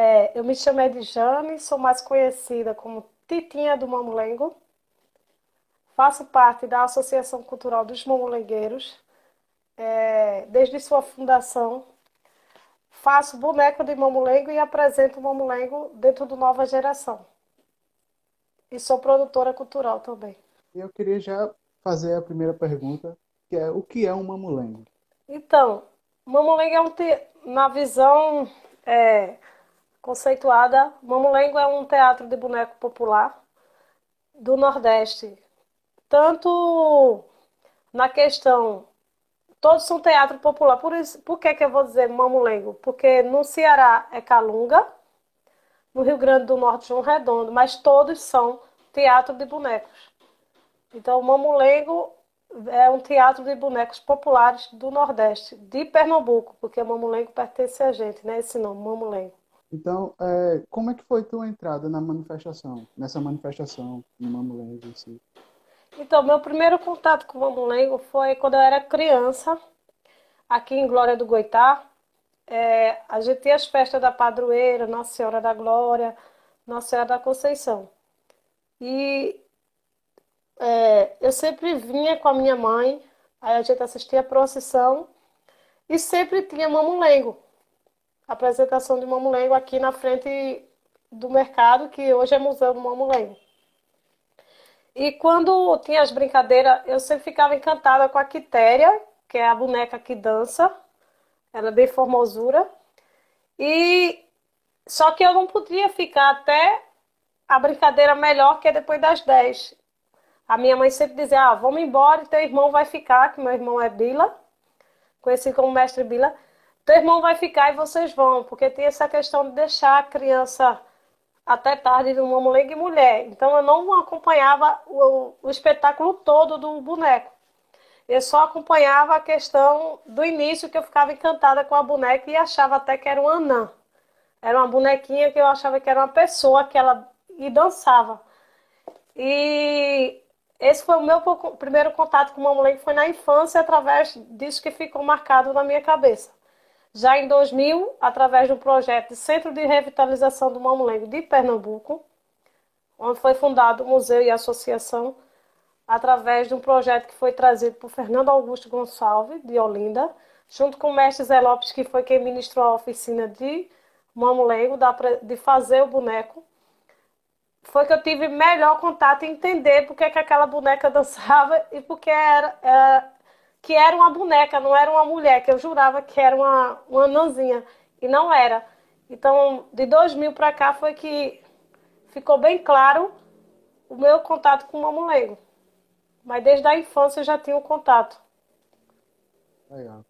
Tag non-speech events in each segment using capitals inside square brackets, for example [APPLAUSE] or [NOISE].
É, eu me chamo Edjane, sou mais conhecida como Titinha do Mamulengo. Faço parte da Associação Cultural dos Mamulengueiros, é, desde sua fundação. Faço boneco de mamulengo e apresento o mamulengo dentro do Nova Geração. E sou produtora cultural também. Eu queria já fazer a primeira pergunta, que é o que é um mamulengo? Então, mamulengo é um te... na visão é, conceituada, mamulengo é um teatro de boneco popular do Nordeste. Tanto na questão todos são teatro popular. Por isso, por que, que eu vou dizer mamulengo? Porque no Ceará é Calunga, no Rio Grande do Norte João Redondo, mas todos são teatro de bonecos. Então, Mamulengo é um teatro de bonecos populares do Nordeste, de Pernambuco, porque Mamulengo pertence a gente, né? Esse nome, Mamulengo. Então, é, como é que foi tua entrada na manifestação, nessa manifestação no Mamulengo em si? Então, meu primeiro contato com o Mamulengo foi quando eu era criança, aqui em Glória do Goitá. É, a gente tinha as festas da padroeira, Nossa Senhora da Glória, Nossa Senhora da Conceição. E é, eu sempre vinha com a minha mãe, aí a gente assistia a procissão e sempre tinha mamulengo. Apresentação de mamulengo aqui na frente do mercado, que hoje é Museu do Mamulengo. E quando tinha as brincadeiras, eu sempre ficava encantada com a Quitéria, que é a boneca que dança. Ela é bem formosura. E só que eu não podia ficar até a brincadeira melhor, que é depois das 10. A minha mãe sempre dizia: Ah, vamos embora e teu irmão vai ficar, que meu irmão é Bila, conhecido como mestre Bila. Teu irmão vai ficar e vocês vão, porque tem essa questão de deixar a criança até tarde de uma mulher e mulher. Então eu não acompanhava o, o espetáculo todo do boneco. Eu só acompanhava a questão do início, que eu ficava encantada com a boneca e achava até que era uma anã. Era uma bonequinha que eu achava que era uma pessoa que ela e dançava. E esse foi o meu primeiro contato com o Mamulengo, foi na infância, através disso que ficou marcado na minha cabeça. Já em 2000, através do projeto de Centro de Revitalização do Mamulengo de Pernambuco, onde foi fundado o museu e a associação, através de um projeto que foi trazido por Fernando Augusto Gonçalves, de Olinda, junto com o mestre Zé Lopes, que foi quem ministrou a oficina de Mamulengo, de fazer o boneco. Foi que eu tive melhor contato e entender porque que aquela boneca [LAUGHS] dançava e porque era, era, que era uma boneca, não era uma mulher, que eu jurava que era uma, uma anãzinha, e não era. Então, de 2000 para cá foi que ficou bem claro o meu contato com o mamulengo. Mas desde a infância eu já tinha o um contato. Legal.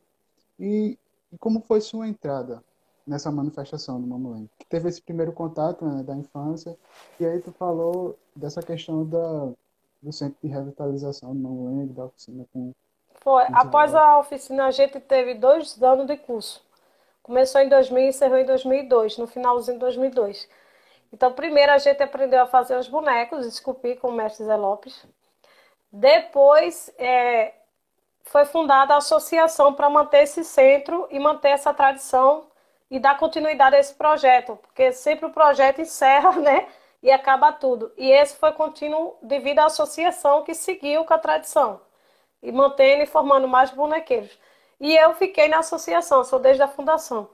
E, e como foi sua entrada nessa manifestação do Mamulengo. Que teve esse primeiro contato né, da infância, e aí tu falou dessa questão da, do centro de revitalização do Mamulengo, da oficina com... Foi, com após a oficina a gente teve dois anos de curso. Começou em 2000 e encerrou em 2002, no finalzinho de 2002. Então, primeiro a gente aprendeu a fazer os bonecos, esculpir com o mestre Zé Lopes. Depois, é, foi fundada a associação para manter esse centro e manter essa tradição e dar continuidade a esse projeto, porque sempre o projeto encerra, né? E acaba tudo. E esse foi contínuo devido à associação que seguiu com a tradição e mantendo e formando mais bonequeiros. E eu fiquei na associação, sou desde a fundação.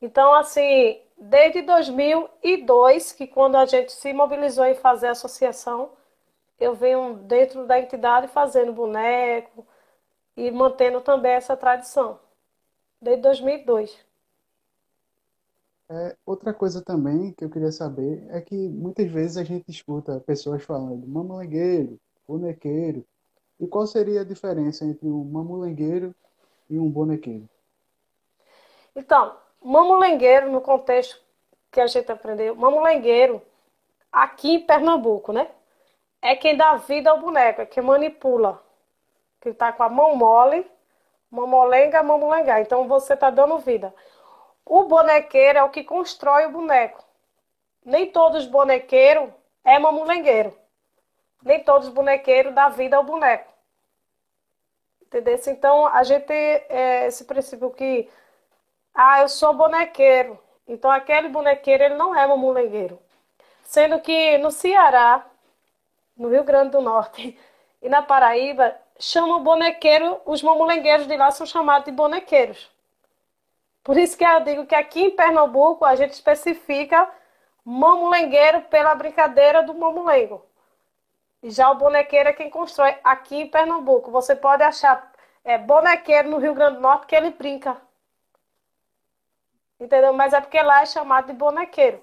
Então, assim, desde 2002, que quando a gente se mobilizou em fazer a associação, eu venho dentro da entidade fazendo boneco e mantendo também essa tradição. Desde 2002. É, outra coisa também que eu queria saber é que muitas vezes a gente escuta pessoas falando mamulengueiro, bonequeiro. E qual seria a diferença entre um mamulengueiro e um bonequeiro? Então, mamulengueiro, no contexto que a gente aprendeu, mamulengueiro, aqui em Pernambuco, né? É quem dá vida ao boneco, é quem manipula. Que está com a mão mole, mamolenga, mamulengar. Então você está dando vida. O bonequeiro é o que constrói o boneco. Nem todos os bonequeiros é mamulengueiro. Nem todos os bonequeiros dão vida ao boneco. Entendeu? Então, a gente é, esse princípio que, ah, eu sou bonequeiro. Então aquele bonequeiro ele não é mamulengueiro. Sendo que no Ceará, no Rio Grande do Norte [LAUGHS] e na Paraíba, chamam bonequeiro, os mamulengueiros de lá são chamados de bonequeiros. Por isso que eu digo que aqui em Pernambuco a gente especifica mamulengueiro pela brincadeira do mamulengo. E já o bonequeiro é quem constrói aqui em Pernambuco. Você pode achar é, bonequeiro no Rio Grande do Norte que ele brinca. Entendeu? Mas é porque lá é chamado de bonequeiro.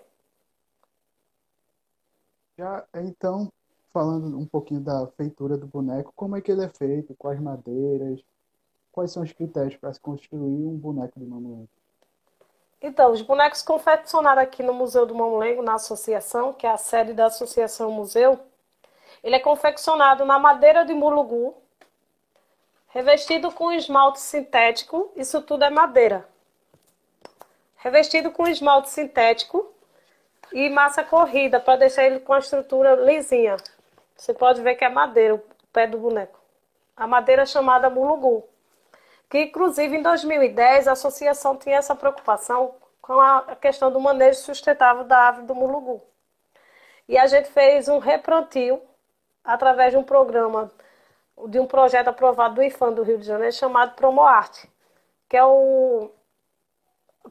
Já, então, falando um pouquinho da feitura do boneco, como é que ele é feito, quais madeiras, quais são os critérios para se construir um boneco de mamulengo? Então, os bonecos confeccionados aqui no Museu do Mamulengo, na associação, que é a sede da Associação Museu, ele é confeccionado na madeira de mulugu, revestido com esmalte sintético, isso tudo é madeira. Revestido com esmalte sintético e massa corrida, para deixar ele com a estrutura lisinha. Você pode ver que é madeira, o pé do boneco. A madeira é chamada mulugu que inclusive em 2010 a associação tinha essa preocupação com a questão do manejo sustentável da ave do mulugu. E a gente fez um replantio através de um programa, de um projeto aprovado do IFAM do Rio de Janeiro chamado Promoarte, que é o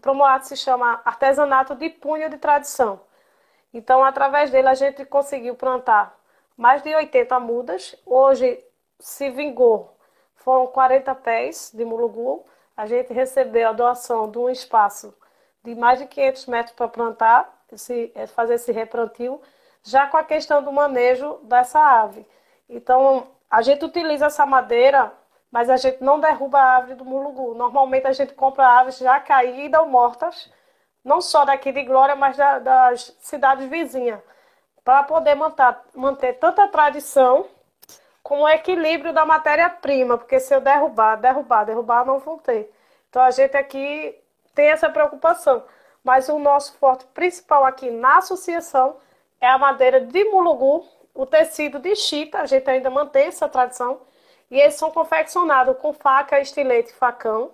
Promoarte se chama Artesanato de Punho de Tradição. Então, através dele, a gente conseguiu plantar mais de 80 mudas. Hoje se vingou foram 40 pés de mulugu. A gente recebeu a doação de um espaço de mais de 500 metros para plantar, esse, é, fazer esse replantio, já com a questão do manejo dessa ave. Então, a gente utiliza essa madeira, mas a gente não derruba a árvore do mulugu. Normalmente a gente compra aves já caídas ou mortas, não só daqui de Glória, mas da, das cidades vizinhas, para poder manter, manter tanta tradição com o equilíbrio da matéria-prima, porque se eu derrubar, derrubar, derrubar, não vou ter. Então a gente aqui tem essa preocupação. Mas o nosso forte principal aqui na associação é a madeira de mulugu, o tecido de chita, a gente ainda mantém essa tradição. E eles são confeccionados com faca, estilete e facão,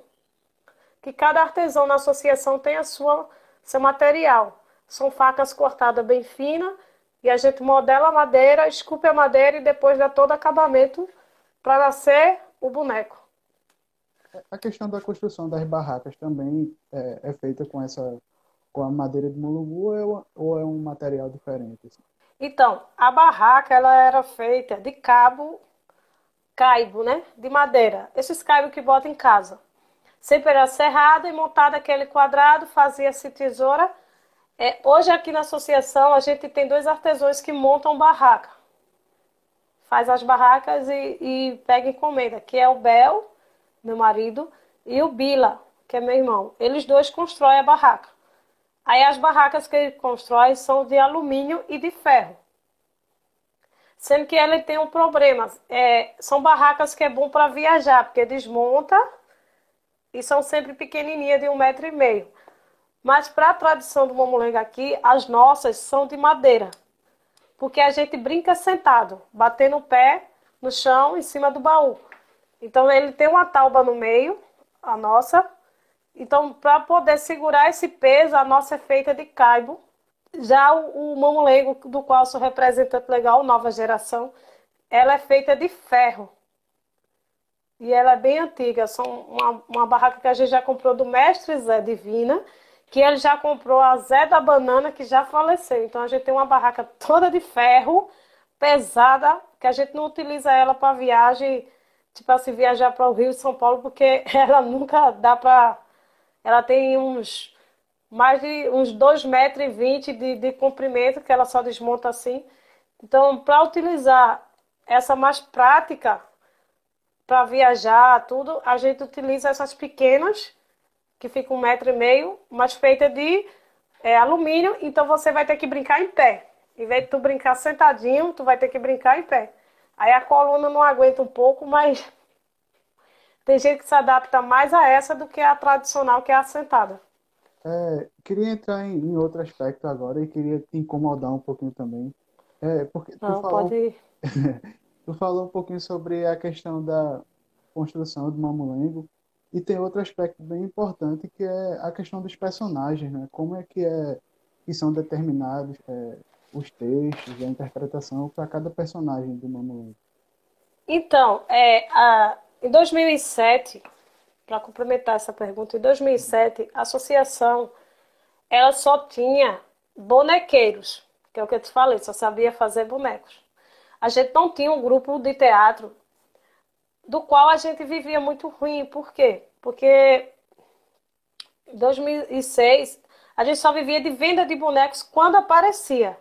que cada artesão na associação tem a sua seu material. São facas cortadas bem finas e a gente modela a madeira, esculpe a madeira e depois dá todo acabamento para nascer o boneco. A questão da construção das barracas também é, é feita com essa com a madeira de mulugu ou, ou é um material diferente? Assim? Então, a barraca ela era feita de cabo, caibo, né? De madeira. Esses caibos que bota em casa. Sempre era serrado e montado aquele quadrado, fazia-se tesoura é, hoje aqui na associação a gente tem dois artesãos que montam barraca. Faz as barracas e, e pega encomenda, que é o Bel, meu marido, e o Bila, que é meu irmão. Eles dois constroem a barraca. Aí as barracas que ele constrói são de alumínio e de ferro. Sendo que ele tem um problema. É, são barracas que é bom para viajar, porque desmonta e são sempre pequenininhas, de um metro e meio. Mas para a tradição do mamulengo aqui, as nossas são de madeira. Porque a gente brinca sentado, batendo o pé no chão, em cima do baú. Então ele tem uma tauba no meio, a nossa. Então, para poder segurar esse peso, a nossa é feita de caibo. Já o, o do qual sou representante legal, nova geração, ela é feita de ferro. E ela é bem antiga. São uma, uma barraca que a gente já comprou do mestre Zé Divina que ele já comprou a Zé da Banana, que já faleceu. Então a gente tem uma barraca toda de ferro, pesada, que a gente não utiliza ela para viagem, tipo assim, viajar para o Rio e São Paulo, porque [LAUGHS] ela nunca dá para. Ela tem uns mais de uns 2,20 metros e vinte de, de comprimento, que ela só desmonta assim. Então, para utilizar essa mais prática para viajar, tudo, a gente utiliza essas pequenas que fica um metro e meio, mas feita de é, alumínio, então você vai ter que brincar em pé. Em vez de tu brincar sentadinho, tu vai ter que brincar em pé. Aí a coluna não aguenta um pouco, mas tem gente que se adapta mais a essa do que a tradicional, que é a sentada. É, queria entrar em, em, outro aspecto agora e queria te incomodar um pouquinho também. É, porque tu não, falou, pode ir. [LAUGHS] tu falou um pouquinho sobre a questão da construção do mamulengo E tem outro aspecto bem importante que é a questão dos personagens, né? Como é que é que são determinados é, os textos, a interpretação para cada personagem do Mamulengo? Então, é, a, em 2007, para complementar essa pergunta, em 2007, a associação ela só tinha bonequeiros, que é o que eu te falei, só sabia fazer bonecos. A gente não tinha um grupo de teatro do qual a gente vivia muito ruim. Por quê? Porque em 2006 a gente só vivia de venda de bonecos quando aparecia.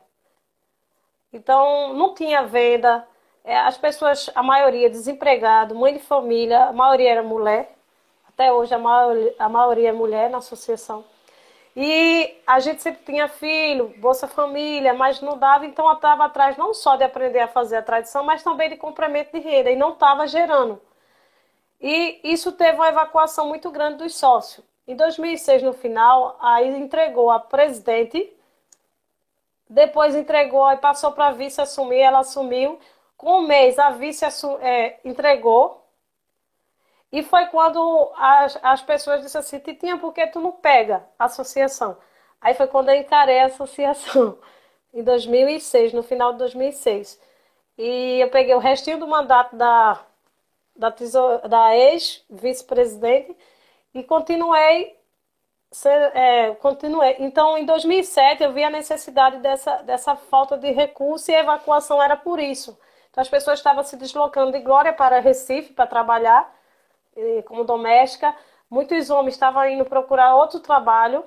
Então não tinha venda. É, as pessoas, a maioria desempregado, mãe de família, a maioria era mulher. Até hoje a maioria, a maioria é mulher na associação. E a gente sempre tinha filho, Bolsa Família, mas não dava, então eu estava atrás não só de aprender a fazer a tradição, mas também de complemento de renda, e não estava gerando. E isso teve uma evacuação muito grande dos sócios. Em 2006, no final, aí entregou a presidente, depois entregou e passou para vice assumir, ela assumiu. Com um mês, a vice é, entregou. E foi quando as, as pessoas disseram assim, Titinha, por que tu não pega a associação? Aí foi quando eu encarei a associação, [LAUGHS] em 2006, no final de 2006. E eu peguei o restinho do mandato da, da, da ex-vice-presidente e continuei é, continuei. Então, em 2007, eu vi a necessidade dessa, dessa falta de recurso e a evacuação era por isso. Então, as pessoas estavam se deslocando de Glória para Recife para trabalhar como doméstica. Muitos homens estavam indo procurar outro trabalho.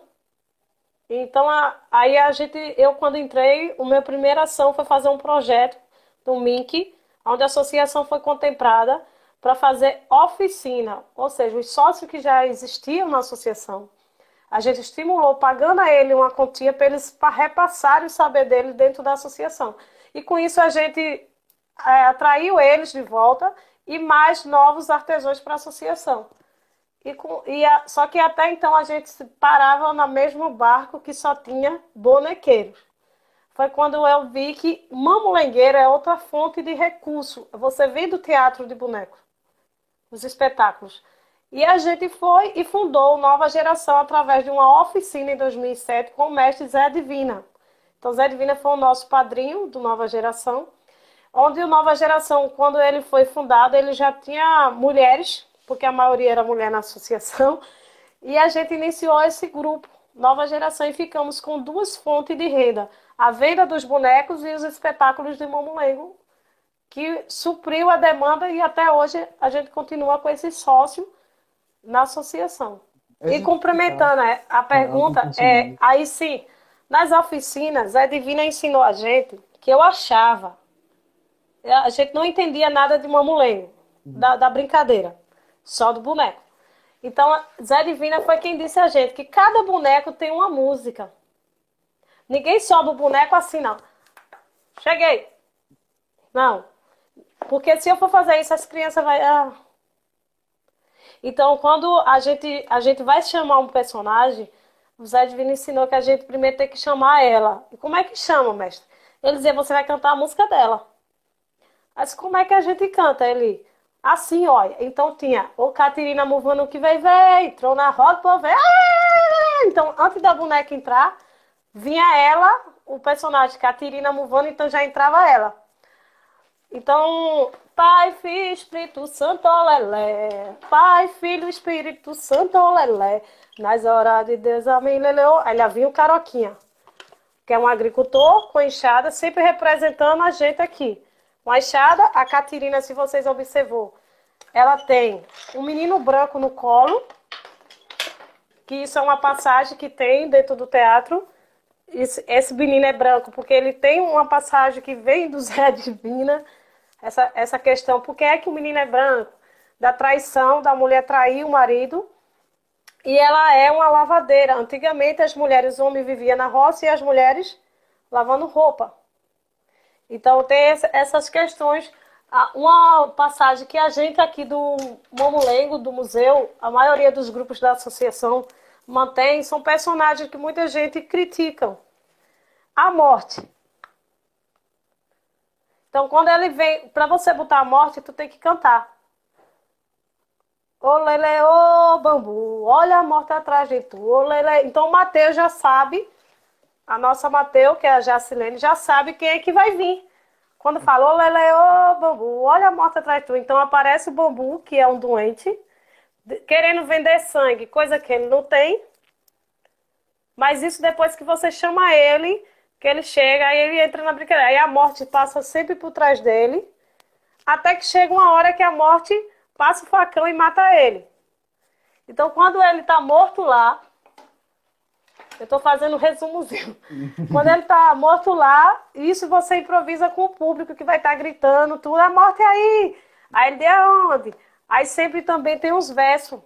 Então, a, aí a gente, eu quando entrei, a minha primeira ação foi fazer um projeto do MINC, onde a associação foi contemplada para fazer oficina, ou seja, os sócios que já existiam na associação, a gente estimulou pagando a ele uma quantia para eles repassarem o saber dele dentro da associação. E com isso a gente é, atraiu eles de volta e mais novos artesãos para a associação. E com, e a, só que até então a gente parava no mesmo barco que só tinha bonequeiros. Foi quando eu vi que mamulengueiro é outra fonte de recurso. Você vem do teatro de bonecos os espetáculos. E a gente foi e fundou Nova Geração através de uma oficina em 2007 com o mestre Zé Divina. Então, Zé Divina foi o nosso padrinho do Nova Geração, onde o Nova Geração, quando ele foi fundado, ele já tinha mulheres, porque a maioria era mulher na associação, e a gente iniciou esse grupo, Nova Geração, e ficamos com duas fontes de renda: a venda dos bonecos e os espetáculos de Mamulengo, que supriu a demanda e até hoje a gente continua com esse sócio na associação. e complementando tá. a pergunta, é, aí sim, nas oficinas, a Divina ensinou a gente que eu achava, a gente não entendia nada de mamulengo, da, da brincadeira, só do boneco. Então, Zé Divina foi quem disse a gente que cada boneco tem uma música. Ninguém sobe o boneco assim, não. Cheguei. Não. Porque se eu for fazer isso, as crianças vão. Ah. Então, quando a gente, a gente vai chamar um personagem, o Zé Divino ensinou que a gente primeiro tem que chamar ela. E como é que chama, mestre? Ele dizia, você vai cantar a música dela. Mas como é que a gente canta? Ele, assim, olha. Então tinha o Caterina Movando que veio, veio, entrou na roda, pô, veio. Ah! Então, antes da boneca entrar, vinha ela, o personagem Caterina Movando, então já entrava ela. Então, Pai, Filho, Espírito Santo, olelé. Pai, Filho, Espírito Santo, olelé. Nas horas de Deus, amém, leleu. Aí lá vinha o Caroquinha, que é um agricultor com enxada, sempre representando a gente aqui. Com a Catirina, se vocês observou, ela tem um menino branco no colo, que isso é uma passagem que tem dentro do teatro. Esse, esse menino é branco porque ele tem uma passagem que vem do [LAUGHS] Zé Divina essa, essa questão, por que é que o menino é branco? Da traição, da mulher trair o marido. E ela é uma lavadeira. Antigamente as mulheres, o homem vivia na roça e as mulheres lavando roupa. Então tem essas questões. Uma passagem que a gente aqui do Momulengo, do museu, a maioria dos grupos da associação mantém, são personagens que muita gente critica. A morte. Então, quando ele vem, para você botar a morte, tu tem que cantar. Ô Lele, ô bambu, olha a morte atrás de tu. Ô Lele. Então o Mateus já sabe, a nossa Mateus, que é a Jacilene, já sabe quem é que vai vir. Quando falou, Lele, ô bambu, olha a morte atrás de tu. Então aparece o bambu, que é um doente, querendo vender sangue, coisa que ele não tem. Mas isso depois que você chama ele, que ele chega, aí ele entra na brincadeira. Aí a morte passa sempre por trás dele, até que chega uma hora que a morte passa o facão e mata ele. Então, quando ele está morto lá, eu estou fazendo um resumozinho. [LAUGHS] quando ele está morto lá, isso você improvisa com o público que vai estar tá gritando tudo, a morte é aí. Aí ele de onde? Aí sempre também tem uns versos.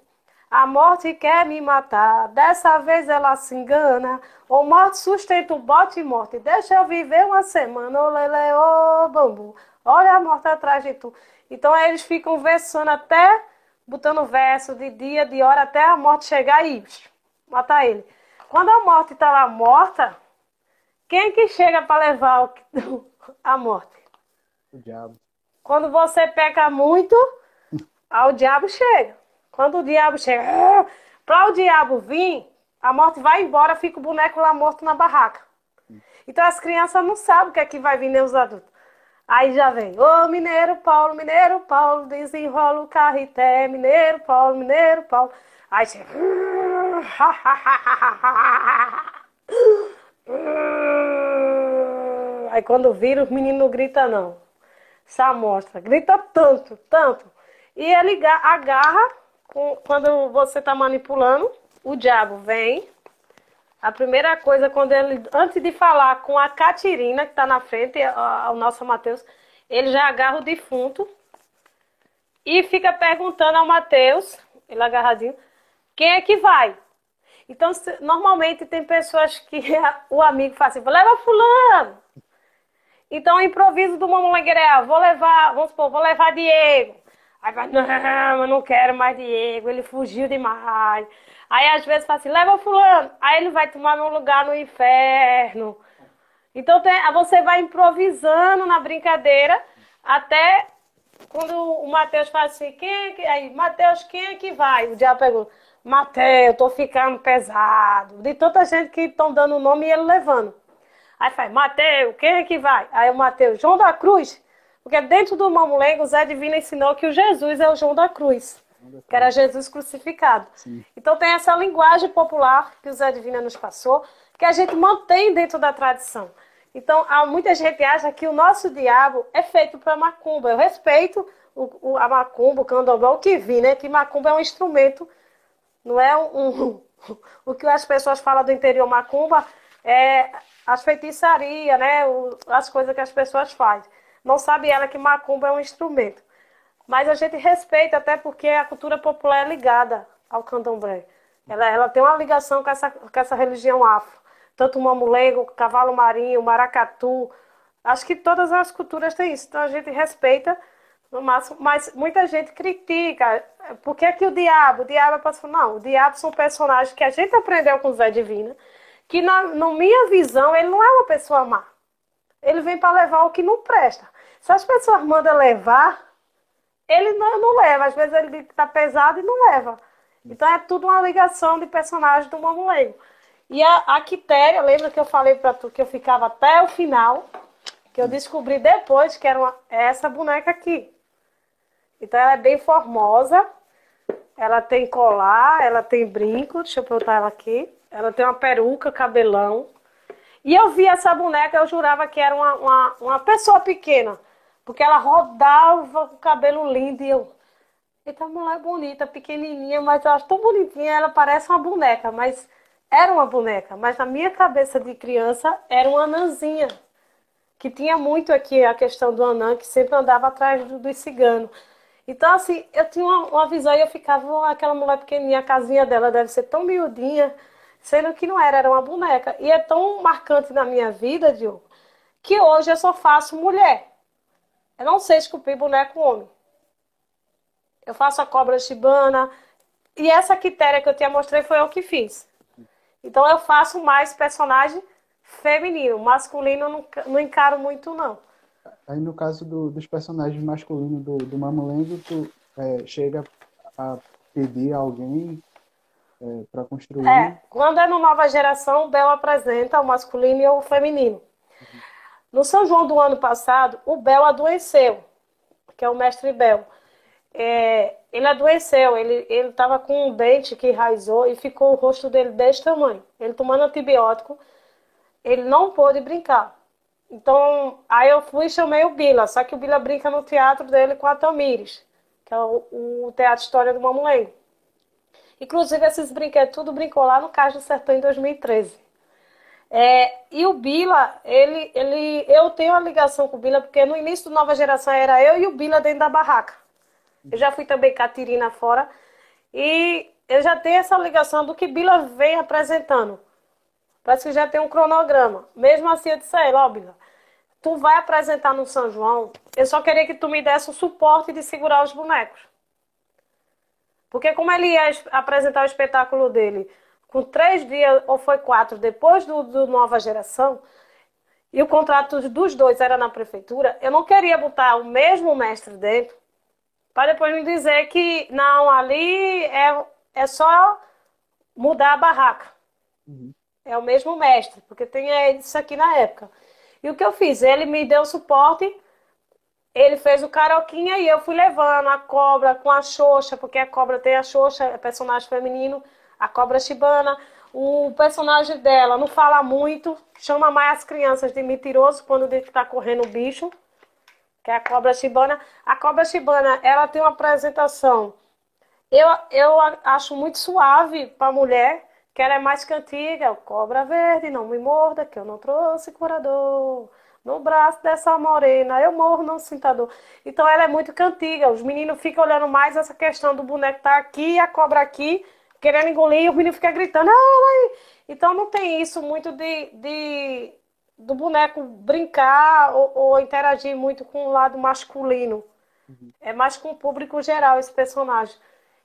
A morte quer me matar, dessa vez ela se engana. O morte sustenta o bote morte, deixa eu viver uma semana. Ô lele, ô bambu, olha a morte atrás de tu. Então aí eles ficam versando até, botando verso de dia, de hora, até a morte chegar e matar ele. Quando a morte está lá morta, quem que chega para levar [LAUGHS] a morte? O diabo. Quando você peca muito, o diabo chega. Quando o diabo chega, ah, para o diabo vir, a morte vai embora, fica o boneco lá morto na barraca. Então as crianças não sabem o que é que vai vir nem os adultos. Aí já vem, ô Mineiro Paulo, Mineiro Paulo, desenrola o carreté, Mineiro Paulo, Mineiro Paulo. Aí chega. [LAUGHS] Aí quando vira, o menino não grita não. Essa mostra, grita tanto, tanto. E ele agarra, quando você está manipulando, o diabo vem. A primeira coisa, quando ele, antes de falar com a Catirina, que está na frente, o nosso Mateus, ele já agarra o defunto e fica perguntando ao Mateus, ele agarradinho, quem é que vai? Então, normalmente tem pessoas que [LAUGHS] o amigo fala assim, leva fulano. Então, o improviso do Mamulangueira é, vou levar, vamos supor, vou levar Diego. Aí vai, não, eu não quero mais Diego, ele fugiu demais. Aí às vezes fala assim, leva fulano. Aí ele vai tomar meu lugar no inferno. Então tem, você vai improvisando na brincadeira até quando o Mateus fala assim, quem é que. Aí, Mateus, quem é que vai? O diabo pergunta, Mateus, tô ficando pesado. De tanta gente que estão dando o nome e ele levando. Aí faz, Mateus, quem é que vai? Aí o Mateus, João da Cruz. Porque dentro do Mamulengo, Zé Divino ensinou que o Jesus é o João da Cruz que era Jesus crucificado. Sim. Então tem essa linguagem popular que o Zé Divina nos passou, que a gente mantém dentro da tradição. Então, há muita gente acha que o nosso diabo é feito para macumba. Eu respeito o, o, a macumba, o candomblé, o que vi, né? Que macumba é um instrumento, não é um, o que as pessoas falam do interior macumba é as feitiçarias, né? As coisas que as pessoas fazem. Não sabe ela que macumba é um instrumento. Mas a gente respeita até porque a cultura popular é ligada ao candomblé. Ela, ela tem uma ligação com essa, com essa religião afro. Tanto o mamulengo, cavalo marinho, maracatu. Acho que todas as culturas têm isso. Então a gente respeita no máximo, mas muita gente critica. Por que, que o diabo? O diabo é personagem. Não, o diabo são personagens que a gente aprendeu com Zé Divina, que na, minha visão ele não é uma pessoa má. Ele vem para levar o que não presta. Se as pessoas mandam levar, ele não, não leva. Às vezes ele está pesado e não leva. Então é tudo uma ligação de personagem do Mamulengo. E a, a Quitéria, lembra que eu falei para tu que eu ficava até o final, que eu descobri depois que era uma, é essa boneca aqui. Então ela é bem formosa, ela tem colar, ela tem brinco, deixa eu botar ela aqui. Ela tem uma peruca, cabelão. E eu vi essa boneca, eu jurava que era uma, uma, uma pessoa pequena. Porque ela rodava com o cabelo lindo e eu. Eita, mulher bonita, pequenininha, mas eu acho tão bonitinha, ela parece uma boneca, mas era uma boneca. Mas na minha cabeça de criança era uma anãzinha. Que tinha muito aqui a questão do anã, que sempre andava atrás dos do ciganos. Então, assim, eu tinha uma, uma visão e eu ficava, aquela mulher pequenininha, a casinha dela deve ser tão miudinha, sendo que não era, era uma boneca. E é tão marcante na minha vida, Diogo, que hoje eu só faço mulher. Eu não sei esculpir boneco homem. Eu faço a cobra chibana. E essa quitéria que eu te mostrei foi eu que fiz. Então eu faço mais personagem feminino. Masculino não, não encaro muito, não. Aí no caso do, dos personagens masculinos do, do Mamulengo, tu é, chega a pedir a alguém é, para construir. É, quando é no Nova Geração, o Bel apresenta o masculino e o feminino. Uhum. No São João do ano passado, o Bel adoeceu, que é o mestre Bel. É, ele adoeceu, ele estava com um dente que enraizou e ficou o rosto dele desse tamanho. Ele tomando antibiótico, ele não pôde brincar. Então, aí eu fui e chamei o Bila, só que o Bila brinca no teatro dele com a Tamires, que é o, o Teatro História do Mamulengo. Inclusive, esses brinquedos, tudo brincou lá no Cais do Sertão em 2013. É, e o Bila, ele, ele, eu tenho uma ligação com o Bila, porque no início do Nova Geração era eu e o Bila dentro da barraca. Eu já fui também Catirina fora. E eu já tenho essa ligação do que Bila vem apresentando. Parece que já tem um cronograma. Mesmo assim, eu disse a ele, ó, Bila, tu vai apresentar no São João, eu só queria que tu me desse o suporte de segurar os bonecos. Porque como ele ia apresentar o espetáculo dele com três dias, ou foi quatro, depois do, do Nova Geração, e o contrato dos dois era na prefeitura, eu não queria botar o mesmo mestre dentro, para depois me dizer que, não, ali é, é só mudar a barraca. Uhum. É o mesmo mestre, porque tem isso aqui na época. E o que eu fiz? Ele me deu suporte ele fez o Caroquinha e eu fui levando a cobra com a Xoxa, porque a cobra tem a Xoxa, é personagem feminino, a cobra chibana. O personagem dela não fala muito, chama mais as crianças de mentiroso quando diz que tá correndo o bicho, que é a cobra chibana. A cobra chibana, ela tem uma apresentação, eu, eu acho muito suave para mulher, que ela é mais cantiga, cobra verde, não me morda, que eu não trouxe curador no braço dessa morena, eu morro não sinta dor. Então ela é muito cantiga, os meninos ficam olhando mais essa questão do boneco tá aqui, a cobra aqui, querendo engolir, e os meninos ficam gritando, ah, então não tem isso muito de, de do boneco brincar ou, ou, interagir muito com o lado masculino. Uhum. É mais com o público geral esse personagem.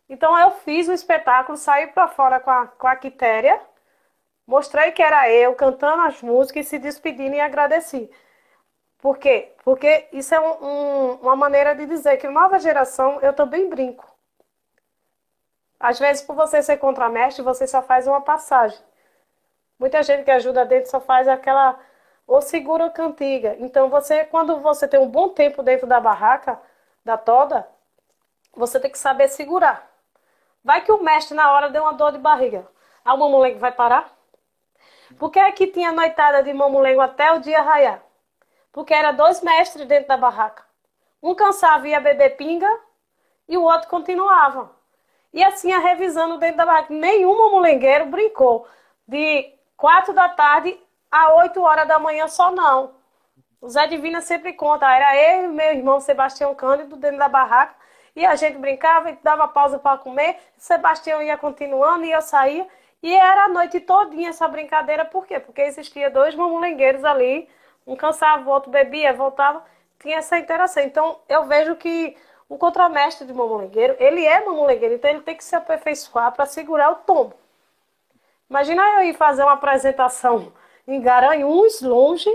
Então eu fiz o espetáculo, saí para fora com a, com a Quitéria, mostrei que era eu cantando as músicas e se despedindo e agradeci. Por quê? Porque isso é um, um, uma maneira de dizer que nova geração eu também brinco. Às vezes, por você ser contramestre, você só faz uma passagem. Muita gente que ajuda dentro só faz aquela ou segura cantiga. Então, você, quando você tem um bom tempo dentro da barraca, da toda, você tem que saber segurar. Vai que o mestre, na hora, deu uma dor de barriga. A mamulengo vai parar? Porque aqui tinha noitada de mamulengo até o dia raiar porque era dois mestres dentro da barraca. Um cansava e ia beber pinga e o outro continuava. E assim ia revisando dentro da barraca. Nenhum mulengueiro brincou de quatro da tarde a oito horas da manhã só não. O Zé Divina sempre conta, era eu e meu irmão Sebastião Cândido dentro da barraca e a gente brincava e dava pausa para comer. Sebastião ia continuando e eu saía. E era a noite todinha essa brincadeira, por quê? Porque existia dois mamulengueiros ali um cansava, o outro bebia, voltava, tinha essa interação. Então, eu vejo que o contramestre de mamulengueiro, ele é mamulengueiro, então ele tem que se aperfeiçoar para segurar o tombo. Imagina eu ir fazer uma apresentação em Garanhuns, longe,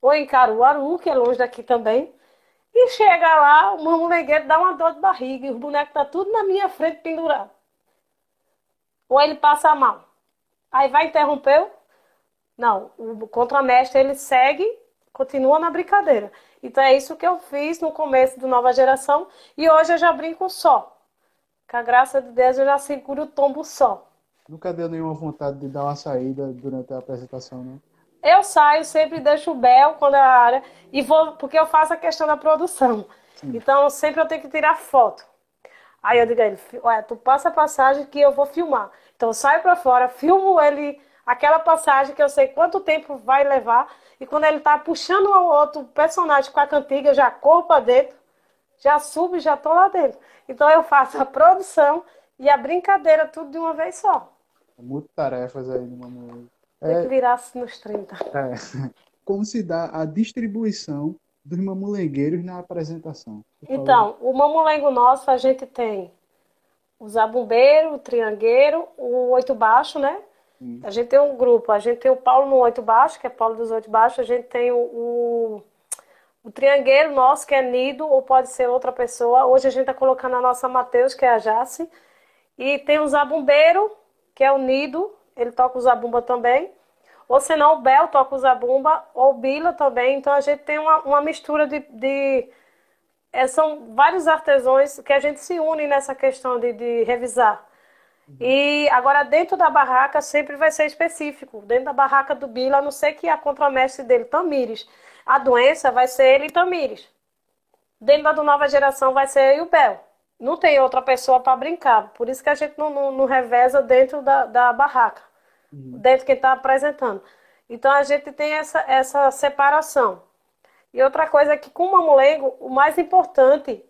ou em Caruaru, que é longe daqui também, e chega lá, o mamulengueiro dá uma dor de barriga, e os bonecos tá tudo na minha frente pendurado. Ou ele passa mal. Aí vai interromper não, o contramestre ele segue, continua na brincadeira. Então é isso que eu fiz no começo do Nova Geração e hoje eu já brinco só. Com a graça de Deus eu já seguro o tombo só. Nunca deu nenhuma vontade de dar uma saída durante a apresentação, não? Eu saio, sempre deixo o Bel quando é a área e vou, porque eu faço a questão da produção. Sim. Então sempre eu tenho que tirar foto. Aí eu digo a ele, olha, tu passa a passagem que eu vou filmar. Então eu saio para fora, filmo ele aquela passagem que eu sei quanto tempo vai levar, e quando ele tá puxando o outro personagem com a cantiga, eu já corro para dentro, já subo e já tô lá dentro. Então eu faço a produção e a brincadeira tudo de uma vez só. Muitas tarefas aí momento. Tem é... que virar nos 30. É. Como se dá a distribuição dos mamulengueiros na apresentação? Então, o mamulengo nosso a gente tem o zabumbeiro, o triangueiro, o oito baixo, né? Hum. A gente tem um grupo, a gente tem o Paulo no oito baixo, que é Paulo dos oito baixos, a gente tem o, o, O triangueiro nosso, que é Nido, ou pode ser outra pessoa. Hoje a gente está colocando a nossa Mateus, que é a Jace. E tem o Zabumbeiro, que é o Nido, ele toca o Zabumba também. Ou senão o Bel toca o Zabumba, ou o Bila também. Então a gente tem uma, uma mistura de. de é, são vários artesãos que a gente se une nessa questão de, de revisar. E agora dentro da barraca sempre vai ser específico. Dentro da barraca do Bila, a não ser que a contramestre dele, Tamires, a doença vai ser ele e Tamires. Dentro da do nova geração vai ser eu e o Bel. Não tem outra pessoa para brincar. Por isso que a gente não, não, não reveza dentro da, da barraca. Uhum. Dentro que está apresentando. Então a gente tem essa, essa separação. E outra coisa é que com o mamulengo, o mais importante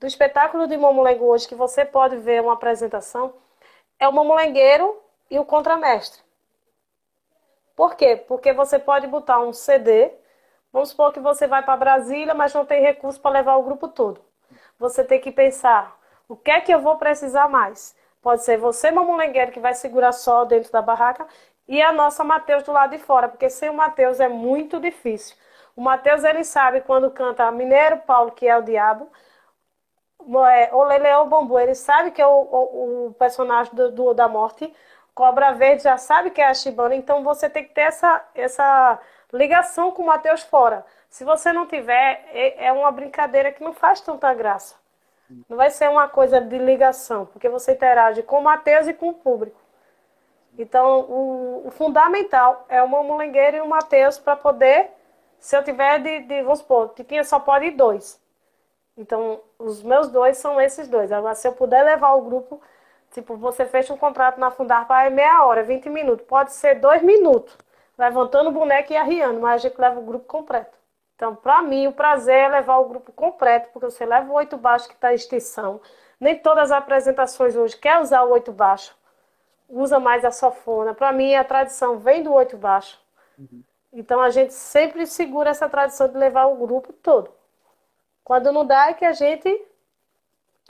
do espetáculo de mamulengo hoje, que você pode ver uma apresentação, é o mamulengueiro e o contramestre. Por quê? Porque você pode botar um CD, vamos supor que você vai para Brasília, mas não tem recurso para levar o grupo todo. Você tem que pensar, o que é que eu vou precisar mais? Pode ser você, mamulengueiro, que vai segurar só dentro da barraca, e a nossa Mateus do lado de fora, porque sem o Mateus é muito difícil. O Mateus, ele sabe quando canta Mineiro Paulo, que é o diabo, é, o Leleão Bambu, ele sabe que é o, o, o personagem do, do, da morte. Cobra Verde já sabe que é a Shibana, então você tem que ter essa, essa ligação com o Matheus fora. Se você não tiver, é, é uma brincadeira que não faz tanta graça. Não vai ser uma coisa de ligação, porque você interage com o Matheus e com o público. Então, o, o fundamental é o Mamulengueiro e o Matheus para poder, se eu tiver de, de vamos supor, Tiquinha só pode ir dois. Então, os meus dois são esses dois. Agora, se eu puder levar o grupo, tipo, você fecha um contrato na Fundar para meia hora, 20 minutos. Pode ser dois minutos, levantando o boneco e arriando, mas a gente leva o grupo completo. Então, para mim, o prazer é levar o grupo completo, porque você leva o oito baixo que está em extinção. Nem todas as apresentações hoje quer usar o oito baixo. Usa mais a sofona. Para mim, a tradição vem do oito baixo. Uhum. Então, a gente sempre segura essa tradição de levar o grupo todo. Quando não dá, é que a gente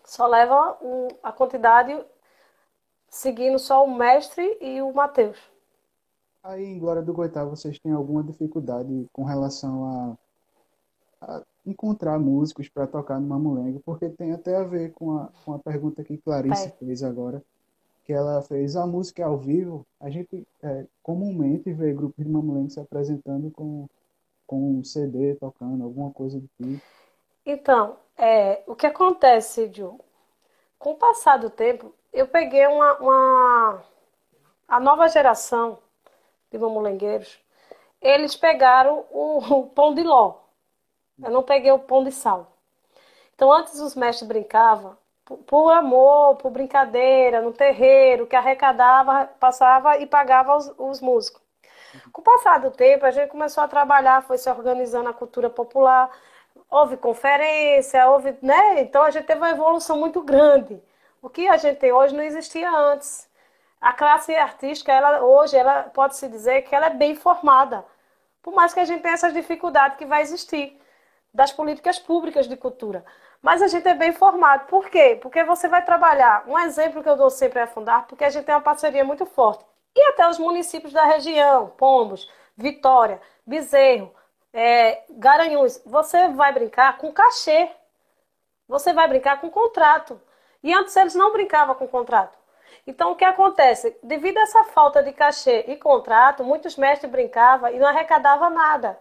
só leva um, a quantidade seguindo só o mestre e o Mateus. Aí em Glória do Goitá vocês têm alguma dificuldade com relação a, a encontrar músicos para tocar no Mamulengo? Porque tem até a ver com a, com a pergunta que Clarice é. fez agora, que ela fez a música ao vivo. A gente é, comumente vê grupos de Mamulengo se apresentando com, com um CD tocando, alguma coisa do tipo. Então, é, o que acontece, Ju? Com o passar do tempo, eu peguei uma, uma a nova geração de mamulengueiros, eles pegaram o, o, pão de ló. Eu não peguei o pão de sal. Então, antes os mestres brincavam por, amor, por brincadeira, no terreiro, que arrecadava, passava e pagava os, os músicos. Com o passar do tempo, a gente começou a trabalhar, foi se organizando a cultura popular houve conferência, houve, né? Então a gente teve uma evolução muito grande. O que a gente tem hoje não existia antes. A classe artística, ela hoje, ela pode se dizer que ela é bem formada. Por mais que a gente tenha essas dificuldades que vai existir das políticas públicas de cultura. Mas a gente é bem formado. Por quê? Porque você vai trabalhar. Um exemplo que eu dou sempre é Fundar, porque a gente tem uma parceria muito forte. E até os municípios da região, Pombos, Vitória, Bezerro, é, Garanhuns, você vai brincar com cachê. Você vai brincar com contrato. E antes eles não brincavam com contrato. Então o que acontece? Devido a essa falta de cachê e contrato, muitos mestres brincavam e não arrecadavam nada.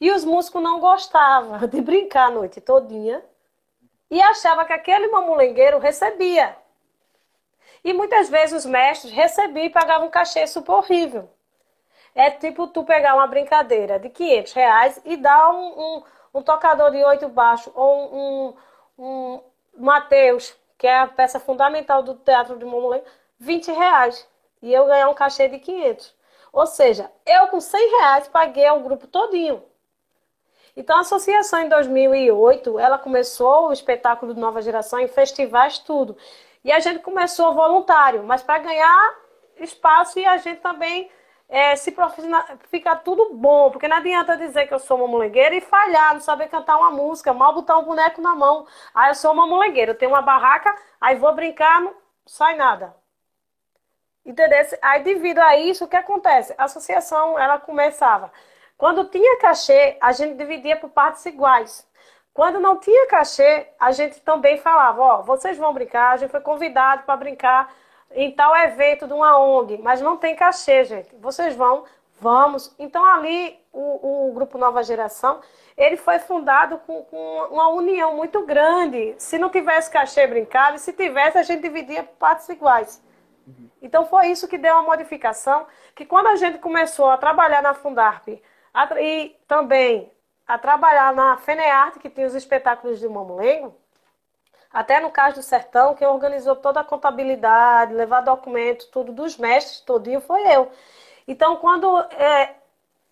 E os músicos não gostavam de brincar a noite todinha e achavam que aquele mamulengueiro recebia. E muitas vezes os mestres recebiam e pagavam um cachê super horrível. É tipo tu pegar uma brincadeira de 500 reais e dar um, um, um tocador de oito baixo ou um, um, Mateus, que é a peça fundamental do Teatro de Mamulê, 20 reais. E eu ganhar um cachê de 500. Ou seja, eu com 100 reais paguei o grupo todinho. Então a associação em 2008, ela começou o espetáculo de Nova Geração em festivais, tudo. E a gente começou voluntário, mas para ganhar espaço e a gente também é, se ficar tudo bom, porque não adianta dizer que eu sou uma molegueira e falhar, não saber cantar uma música, mal botar um boneco na mão. Aí eu sou uma molegueira, eu tenho uma barraca, aí vou brincar, não sai nada. Entendeu? Aí devido a isso, o que acontece? A associação, ela começava Quando tinha cachê, a gente dividia por partes iguais. Quando não tinha cachê, a gente também falava, ó, vocês vão brincar, a gente foi convidado para brincar em tal evento de uma ONG, mas não tem cachê, gente. Vocês vão, vamos. Então ali o, o grupo Nova Geração, ele foi fundado com, com, uma união muito grande. Se não tivesse cachê brincado, e se tivesse, a gente dividia por partes iguais. Uhum. Então foi isso que deu uma modificação, que quando a gente começou a trabalhar na Fundarp e também a trabalhar na FENEARTE, que tinha os espetáculos de Mamulengo, até no caso do Sertão, quem organizou toda a contabilidade, levar documentos, tudo dos mestres, todinho, foi eu. Então, quando é,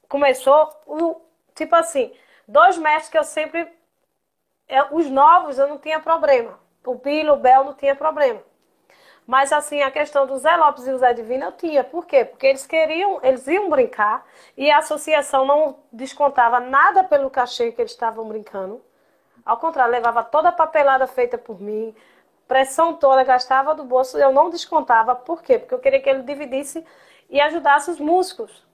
começou, o, tipo assim, dois mestres que eu sempre. É, os novos eu não tinha problema. O Bilo, o Bel não tinha problema. Mas assim, a questão do Zé Lopes e o Zé Divino eu tinha. Por quê? Porque eles queriam, eles iam brincar e a associação não descontava nada pelo cachê que eles estavam brincando. Ao contrário, levava toda a papelada feita por mim, pressão toda, gastava do bolso, eu não descontava. Por quê? Porque eu queria que ele dividisse e ajudasse os músicos.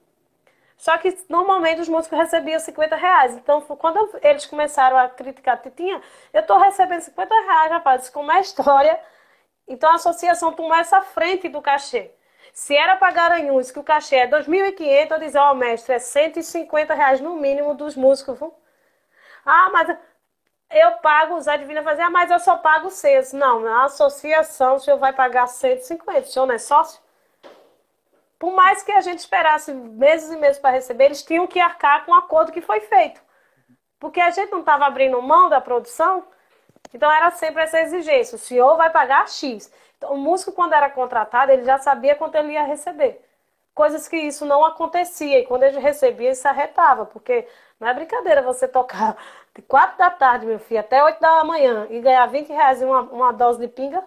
Só que normalmente os músicos recebiam 50 reais. Então, quando eles começaram a criticar a Titinha, eu estou recebendo 50 reais, rapaz, com uma história então a associação toma essa frente do cachê. Se era para Garanhuns, que o cachê é 2.500, eu dizer, ó, oh, mestre, é 150 reais no mínimo dos músicos. Viu? Ah, mas eu pago, o Zé Divina fazer, ah, mas eu só pago seis. Não, na associação o senhor vai pagar 150, o senhor não é sócio? Por mais que a gente esperasse meses e meses para receber, eles tinham que arcar com o acordo que foi feito. Porque a gente não estava abrindo mão da produção, então era sempre essa exigência: o senhor vai pagar X. Então, o músico, quando era contratado, ele já sabia quanto ele ia receber. Coisas que isso não acontecia. E quando ele recebia, ele se arretava. Porque não é brincadeira você tocar de 4 da tarde, meu filho, até 8 da manhã e ganhar 20 reais em uma, uma dose de pinga.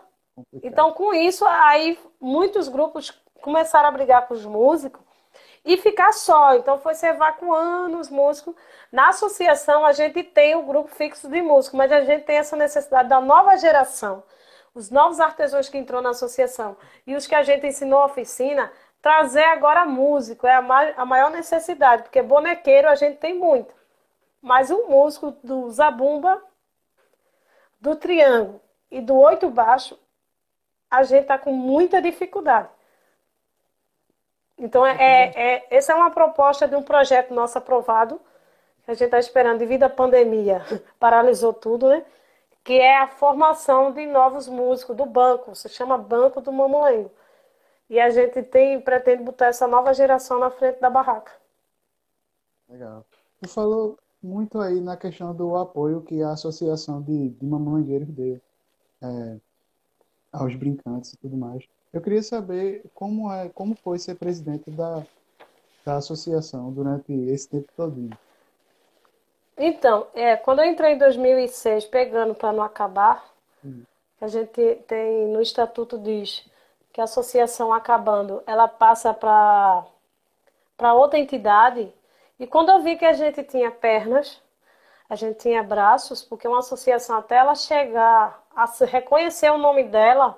Então, com isso, aí muitos grupos começaram a brigar com os músicos e ficar só. Então foi se evacuando os músicos. Na associação a gente tem o grupo fixo de músicos, mas a gente tem essa necessidade da nova geração, os novos artesãos que entrou na associação e os que a gente ensinou a oficina, trazer agora músico é a maior necessidade, porque bonequeiro a gente tem muito. Mas o músico do zabumba, do triângulo e do oito baixo, a gente está com muita dificuldade. Então, é, é, é, essa é uma proposta de um projeto nosso aprovado, que a gente está esperando devido à pandemia, [LAUGHS] paralisou tudo, né? Que é a formação de novos músicos do banco, se chama Banco do Mamulengo. E a gente tem, pretende botar essa nova geração na frente da barraca. Legal. Tu falou muito aí na questão do apoio que a Associação de, de deu é, aos brincantes e tudo mais. Eu queria saber como, é, como foi ser presidente da, da associação durante esse tempo todo. Então, é, quando eu entrei em 2006, pegando para não acabar, hum. a gente tem no estatuto diz que a associação acabando, ela passa para para outra entidade. E quando eu vi que a gente tinha pernas, a gente tinha braços, porque uma associação até ela chegar a reconhecer o nome dela,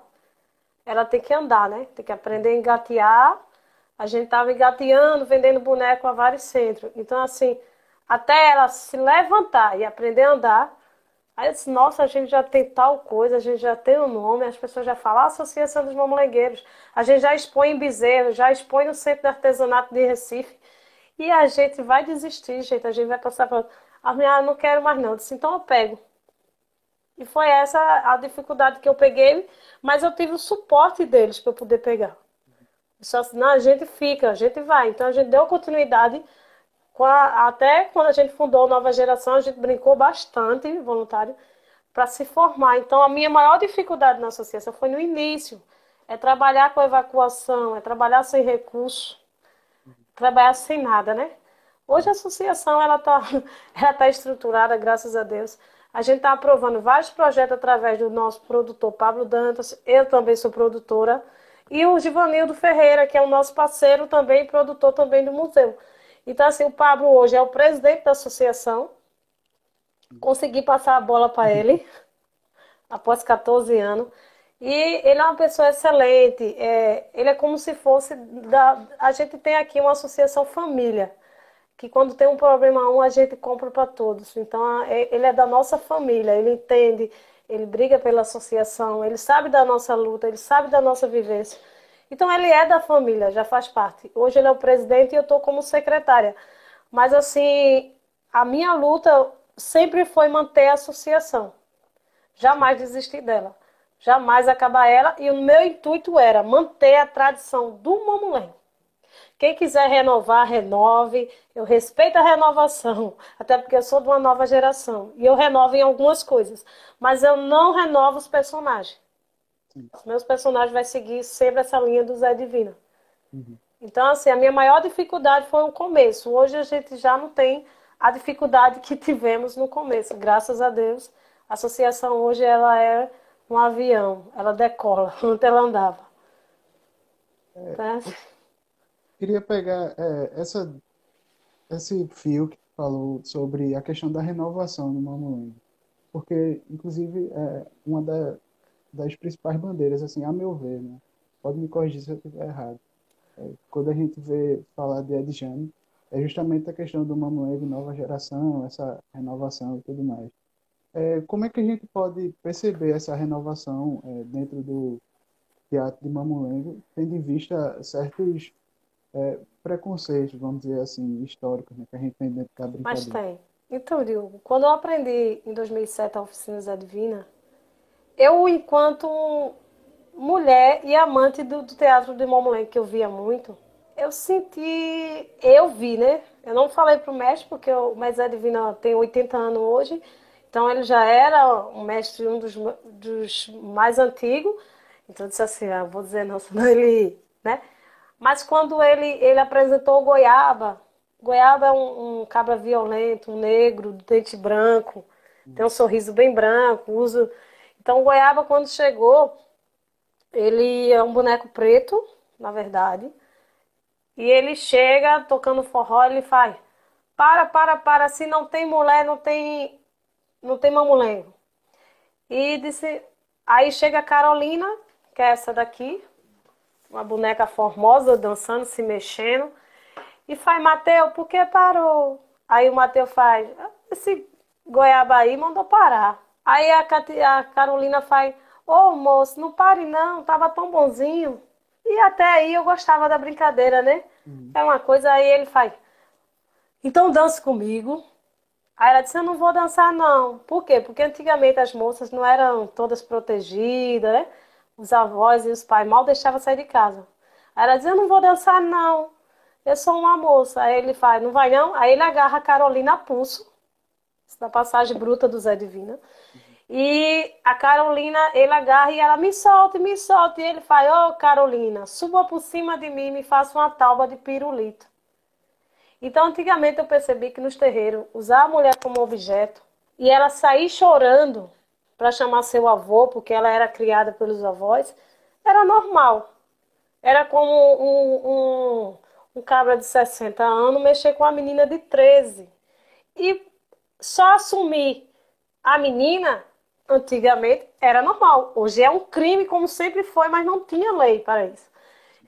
ela tem que andar, né? Tem que aprender a engatear. A gente estava engateando, vendendo boneco a vários centros. Então, assim, até ela se levantar e aprender a andar, aí eu disse, nossa, a gente já tem tal coisa, a gente já tem um nome, as pessoas já falam, Associação dos Mamulengueiros. A gente já expõe em Bezerro, já expõe no Centro de Artesanato de Recife. E a gente vai desistir, gente. A gente vai passar para. Ah, não quero mais não. Eu disse, então eu pego. E foi essa a dificuldade que eu peguei, mas eu tive o suporte deles para poder pegar. Só assim, não, a gente fica, a gente vai. Então a gente deu continuidade. A, até quando a gente fundou Nova Geração, a gente brincou bastante, voluntário, para se formar. Então a minha maior dificuldade na associação foi no início. É trabalhar com evacuação, é trabalhar sem recurso, trabalhar sem nada, né? Hoje a associação ela está [LAUGHS] ela tá estruturada, graças a Deus. A gente está aprovando vários projetos através do nosso produtor Pablo Dantas, eu também sou produtora, e o Givanildo Ferreira, que é o nosso parceiro também, produtor também do museu. Então, assim, o Pablo hoje é o presidente da associação. Consegui passar a bola para ele, [LAUGHS] após 14 anos. E ele é uma pessoa excelente. É, ele é como se fosse. Da, a gente tem aqui uma associação família que quando tem um problema um, a gente compra para todos. Então, é, ele é da nossa família, ele entende, ele briga pela associação, ele sabe da nossa luta, ele sabe da nossa vivência. Então, ele é da família, já faz parte. Hoje ele é o presidente e eu estou como secretária. Mas, assim, a minha luta sempre foi manter a associação. Jamais desistir dela. Jamais acabar ela. E o meu intuito era manter a tradição do Mamulém. Quem quiser renovar, renove. Eu respeito a renovação, [LAUGHS] até porque eu sou de uma nova geração. E eu renovo em algumas coisas. Mas eu não renovo os personagens. Sim. Os meus personagens vão seguir sempre essa linha do Zé Divina. Uhum. Então, assim, a minha maior dificuldade foi o começo. Hoje a gente já não tem a dificuldade que tivemos no começo. Graças a Deus, a associação hoje ela é um avião, ela decola, [LAUGHS] onde ela andava. É, tá? Queria pegar é, essa, esse fio que falou sobre a questão da renovação do Mamulengo, porque, inclusive, é uma da, das principais bandeiras, assim, a meu ver, né? Pode me corrigir se eu estiver errado. É, quando a gente vê falar de Edjane, é justamente a questão do Mamulengo nova geração, essa renovação e tudo mais. É, como é que a gente pode perceber essa renovação é, dentro do teatro de Mamulengo, tendo em vista certos é, preconceitos, vamos dizer assim, históricos, né, que a gente tem dentro da brincadeira? Mas tem. Então, Diogo, quando eu aprendi em 2007 a Oficina Zé Divina, eu, enquanto mulher e amante do, do teatro de Mamulengo, que eu via muito, eu senti, eu vi, né? Eu não falei pro mestre, porque o mestre Divina tem 80 anos hoje, então ele já era um mestre, um dos, dos mais antigos. Então eu disse assim, ah, vou dizer não, [LAUGHS] senão ele, né? Mas quando ele, ele apresentou o Goiaba, Goiaba é um, um cabra violento, um negro, dente branco, tem um sorriso bem branco, uso. Então Goiaba quando chegou, ele é um boneco preto, na verdade. E ele chega tocando forró, ele faz: "Para, para, para, se não tem mulher, não tem não tem mamulengo". E disse, aí chega a Carolina, que é essa daqui, uma boneca formosa dançando, se mexendo, e faz: "Mateu, por que parou?". Aí o Mateu faz: "Esse goiaba aí mandou parar". Aí a, a Carolina faz: Ô oh, moço, não pare não, tava tão bonzinho. E até aí eu gostava da brincadeira, né? Uhum. É uma coisa, aí ele faz. Então dance comigo. Aí ela disse: Eu não vou dançar, não. Por quê? Porque antigamente as moças não eram todas protegidas, né? Os avós e os pais mal deixavam sair de casa. Aí ela disse: Eu não vou dançar, não. Eu sou uma moça. Aí ele faz: Não vai, não? Aí ele agarra a Carolina a pulso. Da passagem bruta do Zé Divina. E a Carolina, ele agarra e ela me solta, me solta. E ele faz, ô oh, Carolina, suba por cima de mim e me faça uma talba de pirulito. Então, antigamente eu percebi que nos terreiros, usar a mulher como objeto e ela sair chorando para chamar seu avô, porque ela era criada pelos avós, era normal. Era como um, um, um cabra de 60 anos mexer com a menina de 13. E só assumir a menina antigamente era normal. Hoje é um crime, como sempre foi, mas não tinha lei para isso.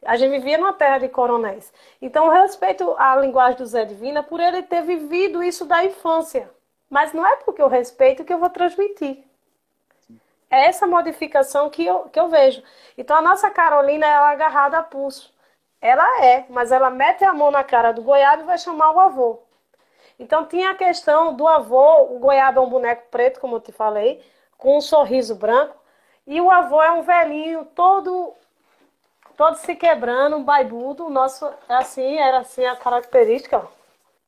A gente vivia numa terra de coronéis. Então, respeito a linguagem do Zé Divina por ele ter vivido isso da infância. Mas não é porque eu respeito que eu vou transmitir. É essa modificação que eu, que eu vejo. Então, a nossa Carolina é agarrada a pulso. Ela é, mas ela mete a mão na cara do goiaba e vai chamar o avô. Então, tinha a questão do avô. O goiaba é um boneco preto, como eu te falei com um sorriso branco. E o avô é um velhinho todo todo se quebrando, um baibudo. O nosso assim, era assim a característica,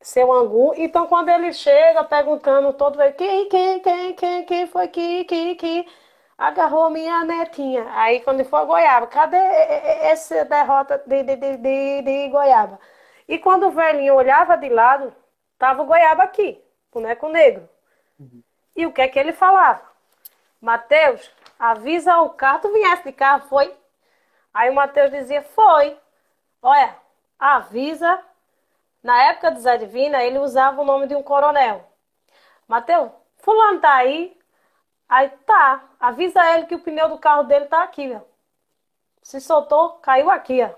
seu angu. Então quando ele chega perguntando todo ele, quem, quem, quem, quem, quem foi que, que, que agarrou minha netinha. Aí quando foi goiaba, cadê essa derrota de, de, de, de, de goiaba? E quando o velhinho olhava de lado, tava o goiaba aqui, boneco negro. Uhum. E o que é que ele falava? Mateus, avisa o carro. Tu viesse de carro, foi? Aí o Mateus dizia, foi. Olha, avisa. Na época do Zé Divina, ele usava o nome de um coronel. Mateus, fulano tá aí. Aí tá, avisa ele que o pneu do carro dele tá aqui, ó. Se soltou, caiu aqui, ó.